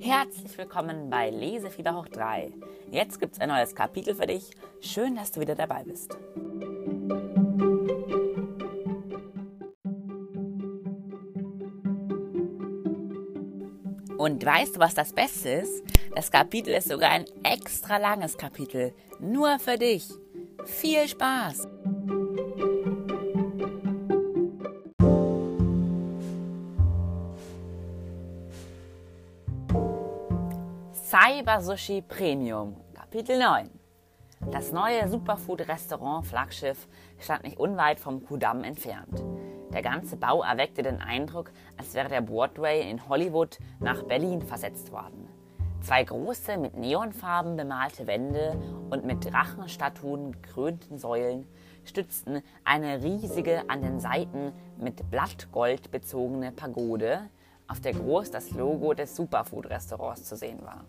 Herzlich willkommen bei Lesefieber hoch 3. Jetzt gibt's ein neues Kapitel für dich. Schön, dass du wieder dabei bist. Und weißt du, was das Beste ist? Das Kapitel ist sogar ein extra langes Kapitel. Nur für dich. Viel Spaß! Cyber Sushi Premium, Kapitel 9. Das neue Superfood-Restaurant Flaggschiff stand nicht unweit vom Kudamm entfernt. Der ganze Bau erweckte den Eindruck, als wäre der Broadway in Hollywood nach Berlin versetzt worden. Zwei große, mit Neonfarben bemalte Wände und mit Drachenstatuen gekrönten Säulen stützten eine riesige, an den Seiten mit Blattgold bezogene Pagode, auf der groß das Logo des Superfood-Restaurants zu sehen war.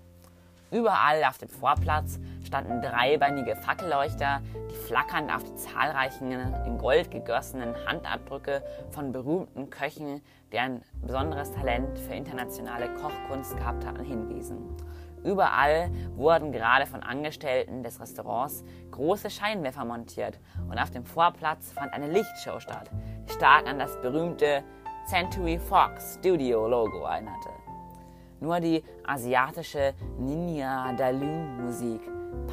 Überall auf dem Vorplatz standen dreibeinige Fackelleuchter, die flackernd auf die zahlreichen in Gold gegossenen Handabdrücke von berühmten Köchen, die ein besonderes Talent für internationale Kochkunst gehabt hatten, hinwiesen. Überall wurden gerade von Angestellten des Restaurants große Scheinwerfer montiert und auf dem Vorplatz fand eine Lichtshow statt, die stark an das berühmte Century Fox Studio Logo erinnerte. Nur die asiatische Ninja Dalun Musik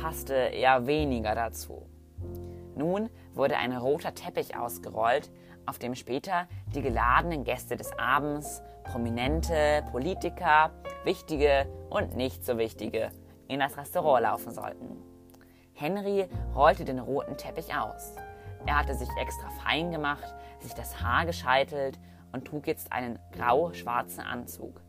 passte eher weniger dazu. Nun wurde ein roter Teppich ausgerollt, auf dem später die geladenen Gäste des Abends, prominente Politiker, wichtige und nicht so wichtige, in das Restaurant laufen sollten. Henry rollte den roten Teppich aus. Er hatte sich extra fein gemacht, sich das Haar gescheitelt und trug jetzt einen grau-schwarzen Anzug.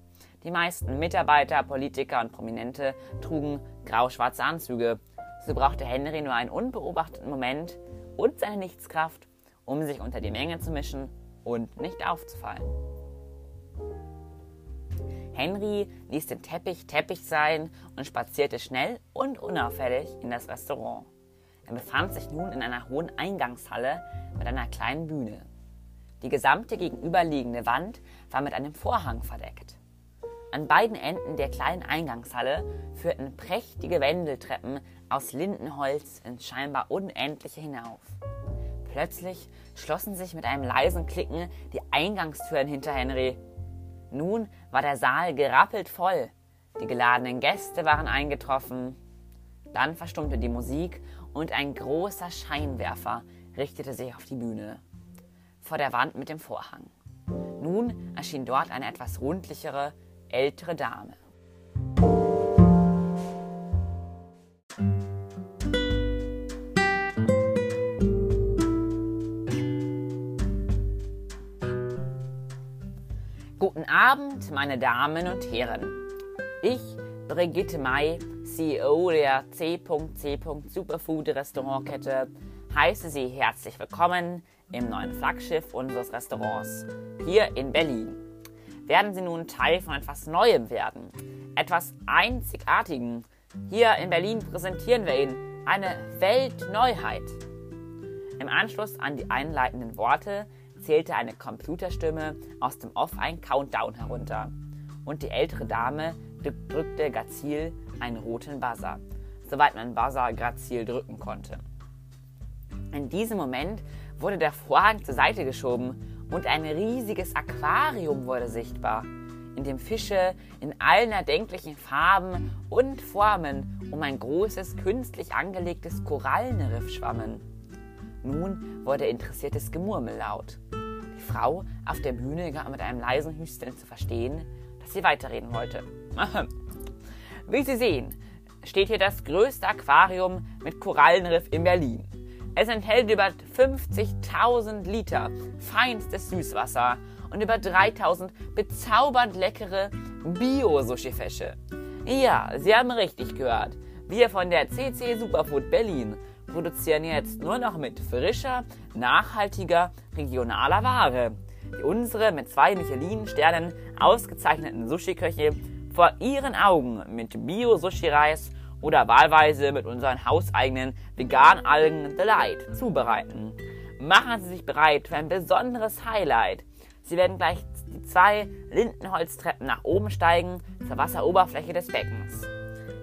Die meisten Mitarbeiter, Politiker und Prominente trugen grau-schwarze Anzüge. So brauchte Henry nur einen unbeobachteten Moment und seine Nichtskraft, um sich unter die Menge zu mischen und nicht aufzufallen. Henry ließ den Teppich Teppich sein und spazierte schnell und unauffällig in das Restaurant. Er befand sich nun in einer hohen Eingangshalle mit einer kleinen Bühne. Die gesamte gegenüberliegende Wand war mit einem Vorhang verdeckt. An beiden Enden der kleinen Eingangshalle führten prächtige Wendeltreppen aus Lindenholz ins scheinbar Unendliche hinauf. Plötzlich schlossen sich mit einem leisen Klicken die Eingangstüren hinter Henry. Nun war der Saal gerappelt voll. Die geladenen Gäste waren eingetroffen. Dann verstummte die Musik und ein großer Scheinwerfer richtete sich auf die Bühne. Vor der Wand mit dem Vorhang. Nun erschien dort eine etwas rundlichere, ältere Dame. Guten Abend, meine Damen und Herren. Ich, Brigitte May, CEO der C.C. Superfood Restaurantkette, heiße Sie herzlich willkommen im neuen Flaggschiff unseres Restaurants hier in Berlin werden sie nun Teil von etwas Neuem werden, etwas Einzigartigem. Hier in Berlin präsentieren wir Ihnen eine Weltneuheit. Im Anschluss an die einleitenden Worte zählte eine Computerstimme aus dem Off ein Countdown herunter und die ältere Dame drückte grazil einen roten Buzzer, soweit man Buzzer grazil drücken konnte. In diesem Moment wurde der Vorhang zur Seite geschoben und ein riesiges Aquarium wurde sichtbar, in dem Fische in allen erdenklichen Farben und Formen um ein großes künstlich angelegtes Korallenriff schwammen. Nun wurde interessiertes Gemurmel laut. Die Frau auf der Bühne gab mit einem leisen Hüsteln zu verstehen, dass sie weiterreden wollte. Wie Sie sehen, steht hier das größte Aquarium mit Korallenriff in Berlin. Es enthält über 50.000 Liter feinstes Süßwasser und über 3000 bezaubernd leckere Bio-Sushi-Fische. Ja, Sie haben richtig gehört. Wir von der CC Superfood Berlin produzieren jetzt nur noch mit frischer, nachhaltiger, regionaler Ware, die unsere mit zwei Michelin-Sternen ausgezeichneten Sushi-Köche vor Ihren Augen mit Bio-Sushi-Reis oder wahlweise mit unseren hauseigenen Vegan-Algen Delight zubereiten. Machen Sie sich bereit für ein besonderes Highlight. Sie werden gleich die zwei Lindenholztreppen nach oben steigen zur Wasseroberfläche des Beckens.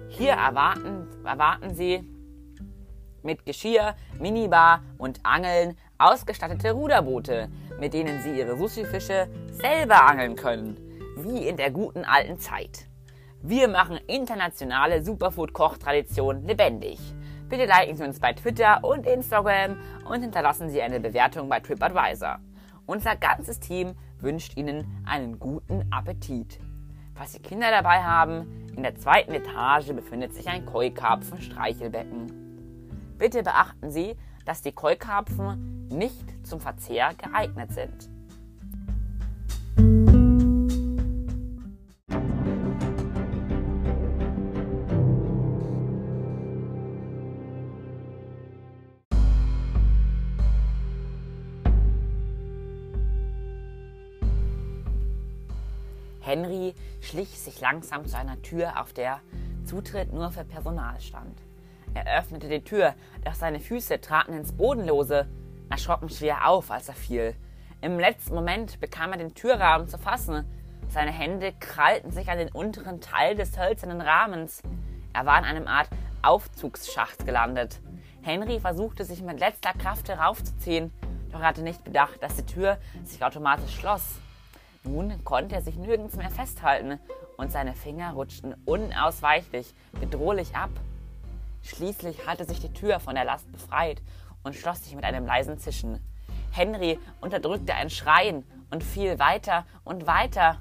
Hier erwarten, erwarten sie mit Geschirr, Minibar und Angeln ausgestattete Ruderboote, mit denen sie ihre Sushi-Fische selber angeln können, wie in der guten alten Zeit. Wir machen internationale Superfood-Kochtradition lebendig. Bitte liken Sie uns bei Twitter und Instagram und hinterlassen Sie eine Bewertung bei TripAdvisor. Unser ganzes Team wünscht Ihnen einen guten Appetit. Falls Sie Kinder dabei haben, in der zweiten Etage befindet sich ein Keukarpfen-Streichelbecken. Bitte beachten Sie, dass die Keukarpfen nicht zum Verzehr geeignet sind. Schlich sich langsam zu einer Tür, auf der Zutritt nur für Personal stand. Er öffnete die Tür, doch seine Füße traten ins Bodenlose, erschrocken schwer auf, als er fiel. Im letzten Moment bekam er den Türrahmen zu fassen. Seine Hände krallten sich an den unteren Teil des hölzernen Rahmens. Er war in einem Art Aufzugsschacht gelandet. Henry versuchte sich mit letzter Kraft heraufzuziehen, doch er hatte nicht bedacht, dass die Tür sich automatisch schloss. Nun konnte er sich nirgends mehr festhalten und seine Finger rutschten unausweichlich, bedrohlich ab. Schließlich hatte sich die Tür von der Last befreit und schloss sich mit einem leisen Zischen. Henry unterdrückte ein Schreien und fiel weiter und weiter.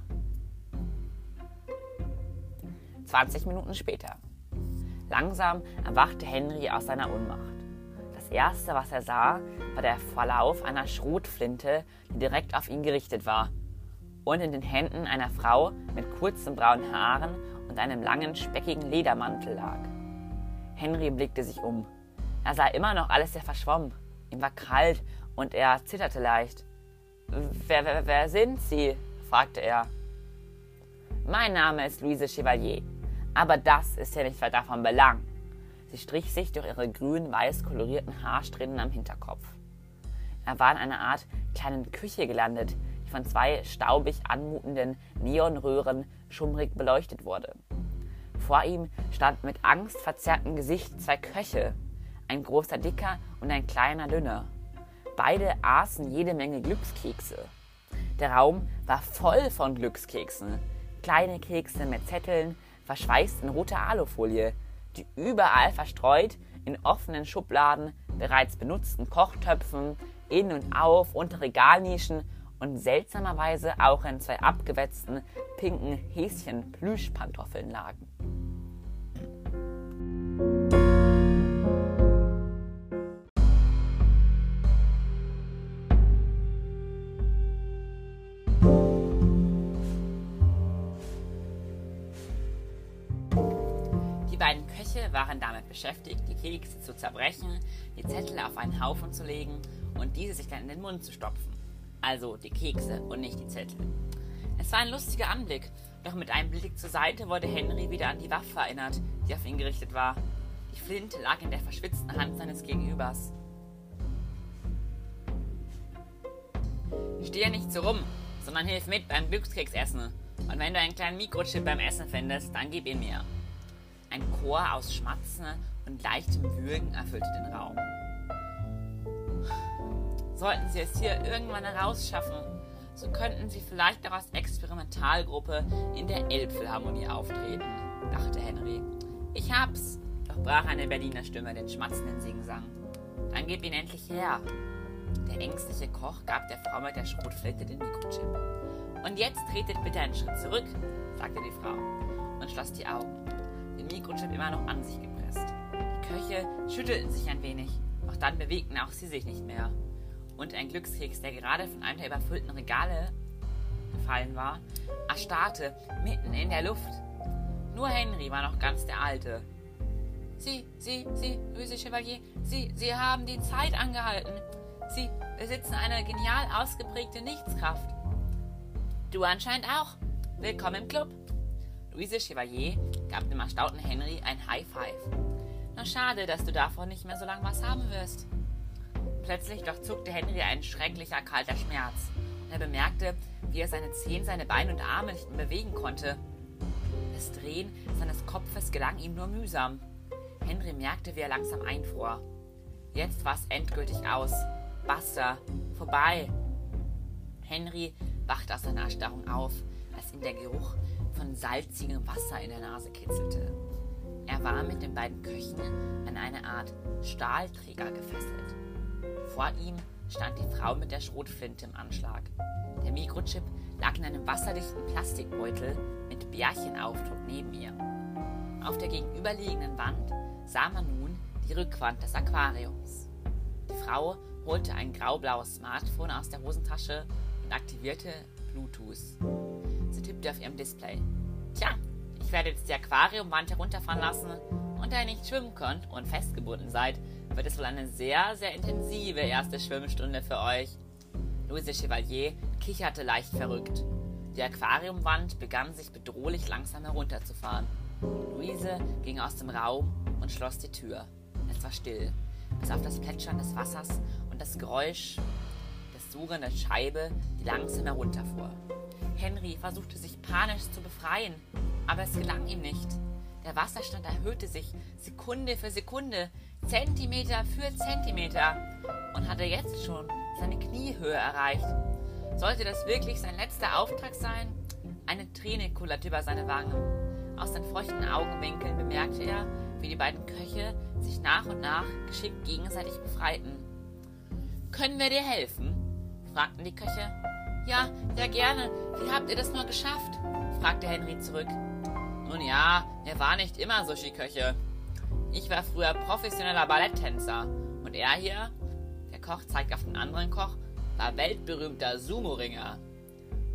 20 Minuten später. Langsam erwachte Henry aus seiner Ohnmacht. Das erste, was er sah, war der Verlauf einer Schrotflinte, die direkt auf ihn gerichtet war und in den Händen einer Frau mit kurzen braunen Haaren und einem langen, speckigen Ledermantel lag. Henry blickte sich um. Er sah immer noch alles sehr verschwommen. Ihm war kalt und er zitterte leicht. Wer, wer, wer sind Sie? fragte er. Mein Name ist Louise Chevalier, aber das ist ja nicht weiter von Belang. Sie strich sich durch ihre grün-weiß kolorierten Haarsträhnen am Hinterkopf. Er war in einer Art kleinen Küche gelandet, von zwei staubig anmutenden Neonröhren schummrig beleuchtet wurde. Vor ihm standen mit angstverzerrtem Gesicht zwei Köche, ein großer Dicker und ein kleiner Dünner. Beide aßen jede Menge Glückskekse. Der Raum war voll von Glückskeksen. Kleine Kekse mit Zetteln, verschweißt in roter Alufolie, die überall verstreut in offenen Schubladen, bereits benutzten Kochtöpfen, in und auf, unter Regalnischen und seltsamerweise auch in zwei abgewetzten pinken Häschen-Plüschpantoffeln lagen. Die beiden Köche waren damit beschäftigt, die Kekse zu zerbrechen, die Zettel auf einen Haufen zu legen und diese sich dann in den Mund zu stopfen also die Kekse und nicht die Zettel. Es war ein lustiger Anblick, doch mit einem Blick zur Seite wurde Henry wieder an die Waffe erinnert, die auf ihn gerichtet war. Die Flinte lag in der verschwitzten Hand seines Gegenübers. Steh nicht so rum, sondern hilf mit beim Glückskeksessen. Und wenn du einen kleinen Mikrochip beim Essen findest, dann gib ihn mir. Ein Chor aus Schmatzen und leichtem Würgen erfüllte den Raum. Sollten Sie es hier irgendwann herausschaffen, so könnten Sie vielleicht auch als Experimentalgruppe in der Elbphilharmonie auftreten, dachte Henry. Ich hab's, doch brach eine Berliner Stimme den schmatzenden Singsang. Dann gib ihn endlich her. Der ängstliche Koch gab der Frau mit der Schrotflinte den Mikrochip. Und jetzt tretet bitte einen Schritt zurück, sagte die Frau und schloss die Augen, den Mikrochip immer noch an sich gepresst. Die Köche schüttelten sich ein wenig, doch dann bewegten auch sie sich nicht mehr und ein Glückskeks, der gerade von einem der überfüllten Regale gefallen war, erstarrte mitten in der Luft. Nur Henry war noch ganz der Alte. Sie, Sie, Sie, böse Chevalier, Sie, Sie haben die Zeit angehalten. Sie besitzen eine genial ausgeprägte Nichtskraft. Du anscheinend auch. Willkommen im Club. Louise Chevalier gab dem erstaunten Henry ein High Five. Na schade, dass du davon nicht mehr so lange was haben wirst. Plötzlich durchzuckte Henry ein schrecklicher kalter Schmerz. Er bemerkte, wie er seine Zehen, seine Beine und Arme nicht mehr bewegen konnte. Das Drehen seines Kopfes gelang ihm nur mühsam. Henry merkte, wie er langsam einfror. Jetzt war es endgültig aus. Basta. Vorbei. Henry wachte aus seiner Erstarrung auf, als ihm der Geruch von salzigem Wasser in der Nase kitzelte. Er war mit den beiden Köchen an eine Art Stahlträger gefesselt. Vor ihm stand die Frau mit der Schrotflinte im Anschlag. Der Mikrochip lag in einem wasserdichten Plastikbeutel mit Bärchenaufdruck neben ihr. Auf der gegenüberliegenden Wand sah man nun die Rückwand des Aquariums. Die Frau holte ein graublaues Smartphone aus der Hosentasche und aktivierte Bluetooth. Sie tippte auf ihrem Display. Tja, ich werde jetzt die Aquariumwand herunterfahren lassen und da ihr nicht schwimmen könnt und festgebunden seid, wird es wohl eine sehr, sehr intensive erste Schwimmstunde für euch. Louise Chevalier kicherte leicht verrückt. Die Aquariumwand begann sich bedrohlich langsam herunterzufahren. Luise ging aus dem Raum und schloss die Tür. Es war still, bis auf das Plätschern des Wassers und das Geräusch des Suchen der Scheibe, die langsam herunterfuhr. Henry versuchte sich panisch zu befreien, aber es gelang ihm nicht. Der Wasserstand erhöhte sich Sekunde für Sekunde, Zentimeter für Zentimeter und hatte jetzt schon seine Kniehöhe erreicht. Sollte das wirklich sein letzter Auftrag sein? Eine Träne kullerte über seine Wangen. Aus den feuchten Augenwinkeln bemerkte er, wie die beiden Köche sich nach und nach geschickt gegenseitig befreiten. Können wir dir helfen? fragten die Köche. Ja, ja gerne. Wie habt ihr das nur geschafft? fragte Henry zurück. Nun ja, er war nicht immer Sushi-Köche. Ich war früher professioneller Balletttänzer. Und er hier, der Koch zeigt auf den anderen Koch, war weltberühmter Sumo-Ringer.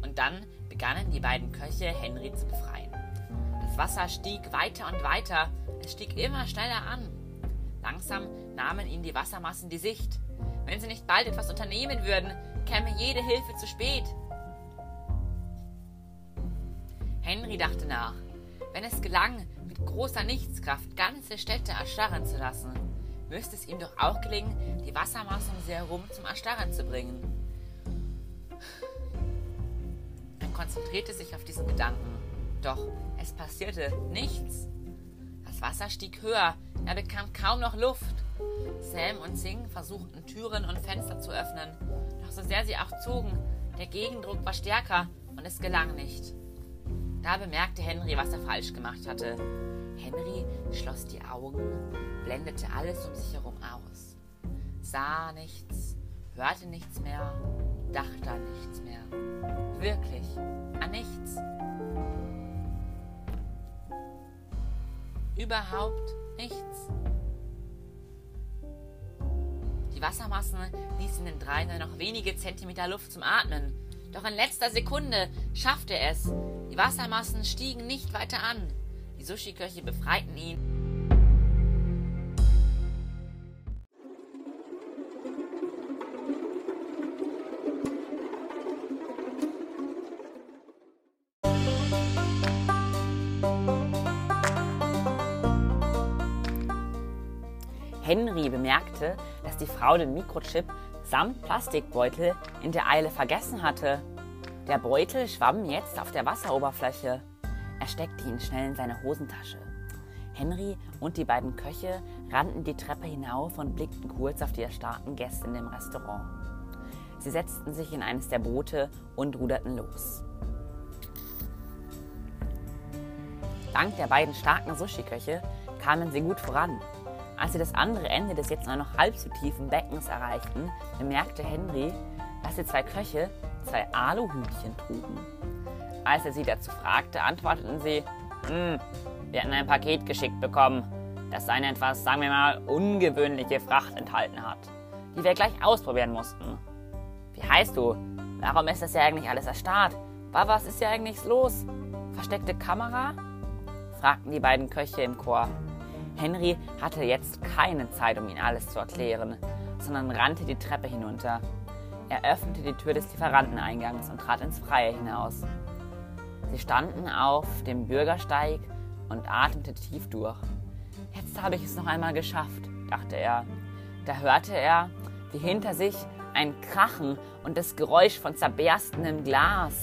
Und dann begannen die beiden Köche, Henry zu befreien. Das Wasser stieg weiter und weiter. Es stieg immer schneller an. Langsam nahmen ihnen die Wassermassen die Sicht. Wenn sie nicht bald etwas unternehmen würden, käme jede Hilfe zu spät. Henry dachte nach. Wenn es gelang, mit großer Nichtskraft ganze Städte erstarren zu lassen, müsste es ihm doch auch gelingen, die Wassermasse um sie herum zum Erstarren zu bringen. Er konzentrierte sich auf diesen Gedanken. Doch es passierte nichts. Das Wasser stieg höher, er bekam kaum noch Luft. Sam und Sing versuchten Türen und Fenster zu öffnen, doch so sehr sie auch zogen, der Gegendruck war stärker und es gelang nicht. Da bemerkte Henry, was er falsch gemacht hatte. Henry schloss die Augen, blendete alles um sich herum aus, sah nichts, hörte nichts mehr, dachte an nichts mehr. Wirklich, an nichts. Überhaupt nichts. Die Wassermassen ließen den dreien nur noch wenige Zentimeter Luft zum Atmen. Doch in letzter Sekunde schaffte er es. Die Wassermassen stiegen nicht weiter an. Die Sushi-Köche befreiten ihn. Henry bemerkte, dass die Frau den Mikrochip samt Plastikbeutel in der Eile vergessen hatte. Der Beutel schwamm jetzt auf der Wasseroberfläche. Er steckte ihn schnell in seine Hosentasche. Henry und die beiden Köche rannten die Treppe hinauf und blickten kurz auf die erstarrten Gäste in dem Restaurant. Sie setzten sich in eines der Boote und ruderten los. Dank der beiden starken Sushi-Köche kamen sie gut voran. Als sie das andere Ende des jetzt nur noch halb so tiefen Beckens erreichten, bemerkte Henry, dass die zwei Köche zwei Aluhütchen trugen. Als er sie dazu fragte, antworteten sie, hm, wir hatten ein Paket geschickt bekommen, das eine etwas, sagen wir mal, ungewöhnliche Fracht enthalten hat, die wir gleich ausprobieren mussten. Wie heißt du? Warum ist das ja eigentlich alles erstarrt? Was ist ja eigentlich los? Versteckte Kamera? fragten die beiden Köche im Chor. Henry hatte jetzt keine Zeit, um ihnen alles zu erklären, sondern rannte die Treppe hinunter. Er öffnete die Tür des Lieferanteneingangs und trat ins Freie hinaus. Sie standen auf dem Bürgersteig und atmete tief durch. Jetzt habe ich es noch einmal geschafft, dachte er. Da hörte er, wie hinter sich ein Krachen und das Geräusch von zerberstendem Glas.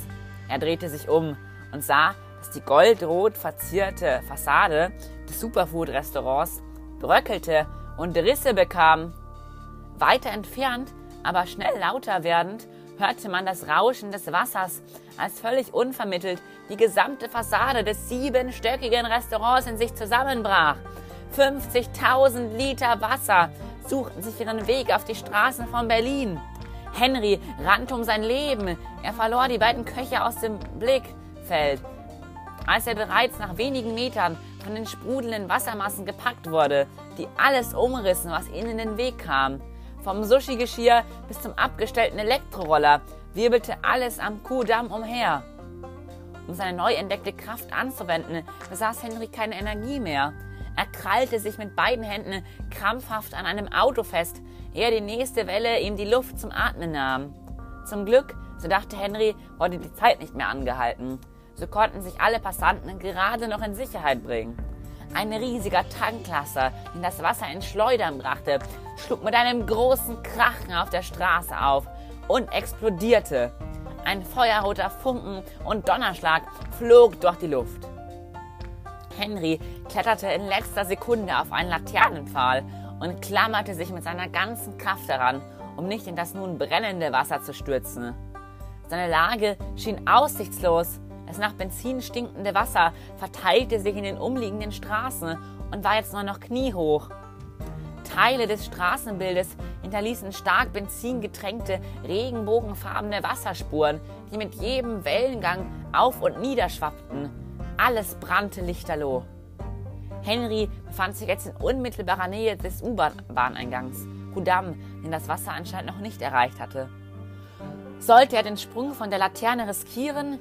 Er drehte sich um und sah, dass die goldrot verzierte Fassade des Superfood-Restaurants bröckelte und Risse bekam. Weiter entfernt, aber schnell lauter werdend, hörte man das Rauschen des Wassers, als völlig unvermittelt die gesamte Fassade des siebenstöckigen Restaurants in sich zusammenbrach. 50.000 Liter Wasser suchten sich ihren Weg auf die Straßen von Berlin. Henry rannte um sein Leben. Er verlor die beiden Köche aus dem Blickfeld. Als er bereits nach wenigen Metern von den sprudelnden Wassermassen gepackt wurde, die alles umrissen, was ihnen in den Weg kam. Vom Sushi-Geschirr bis zum abgestellten Elektroroller wirbelte alles am Kuhdamm umher. Um seine neu entdeckte Kraft anzuwenden, besaß Henry keine Energie mehr. Er krallte sich mit beiden Händen krampfhaft an einem Auto fest, ehe die nächste Welle ihm die Luft zum Atmen nahm. Zum Glück, so dachte Henry, wurde die Zeit nicht mehr angehalten. So konnten sich alle Passanten gerade noch in Sicherheit bringen. Ein riesiger Tanklaster, den das Wasser in Schleudern brachte, schlug mit einem großen Krachen auf der Straße auf und explodierte. Ein feuerroter Funken und Donnerschlag flog durch die Luft. Henry kletterte in letzter Sekunde auf einen Laternenpfahl und klammerte sich mit seiner ganzen Kraft daran, um nicht in das nun brennende Wasser zu stürzen. Seine Lage schien aussichtslos. Das nach Benzin stinkende Wasser verteilte sich in den umliegenden Straßen und war jetzt nur noch kniehoch. Teile des Straßenbildes hinterließen stark benzingetränkte, regenbogenfarbene Wasserspuren, die mit jedem Wellengang auf und nieder schwappten. Alles brannte lichterloh. Henry befand sich jetzt in unmittelbarer Nähe des U-Bahn-Eingangs, Kudam, den das Wasser anscheinend noch nicht erreicht hatte. Sollte er den Sprung von der Laterne riskieren?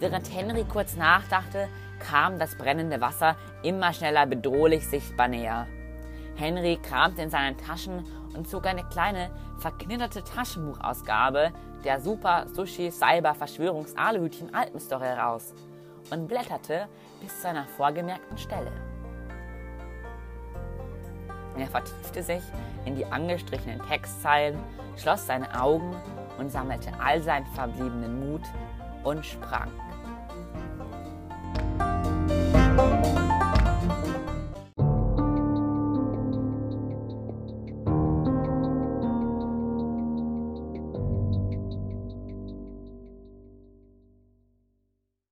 Während Henry kurz nachdachte, kam das brennende Wasser immer schneller bedrohlich sichtbar näher. Henry kramte in seinen Taschen und zog eine kleine, verknitterte Taschenbuchausgabe der Super Sushi Cyber Verschwörungs Aluhütchen Alpenstory heraus und blätterte bis zu einer vorgemerkten Stelle. Er vertiefte sich in die angestrichenen Textzeilen, schloss seine Augen und sammelte all seinen verbliebenen Mut und sprang.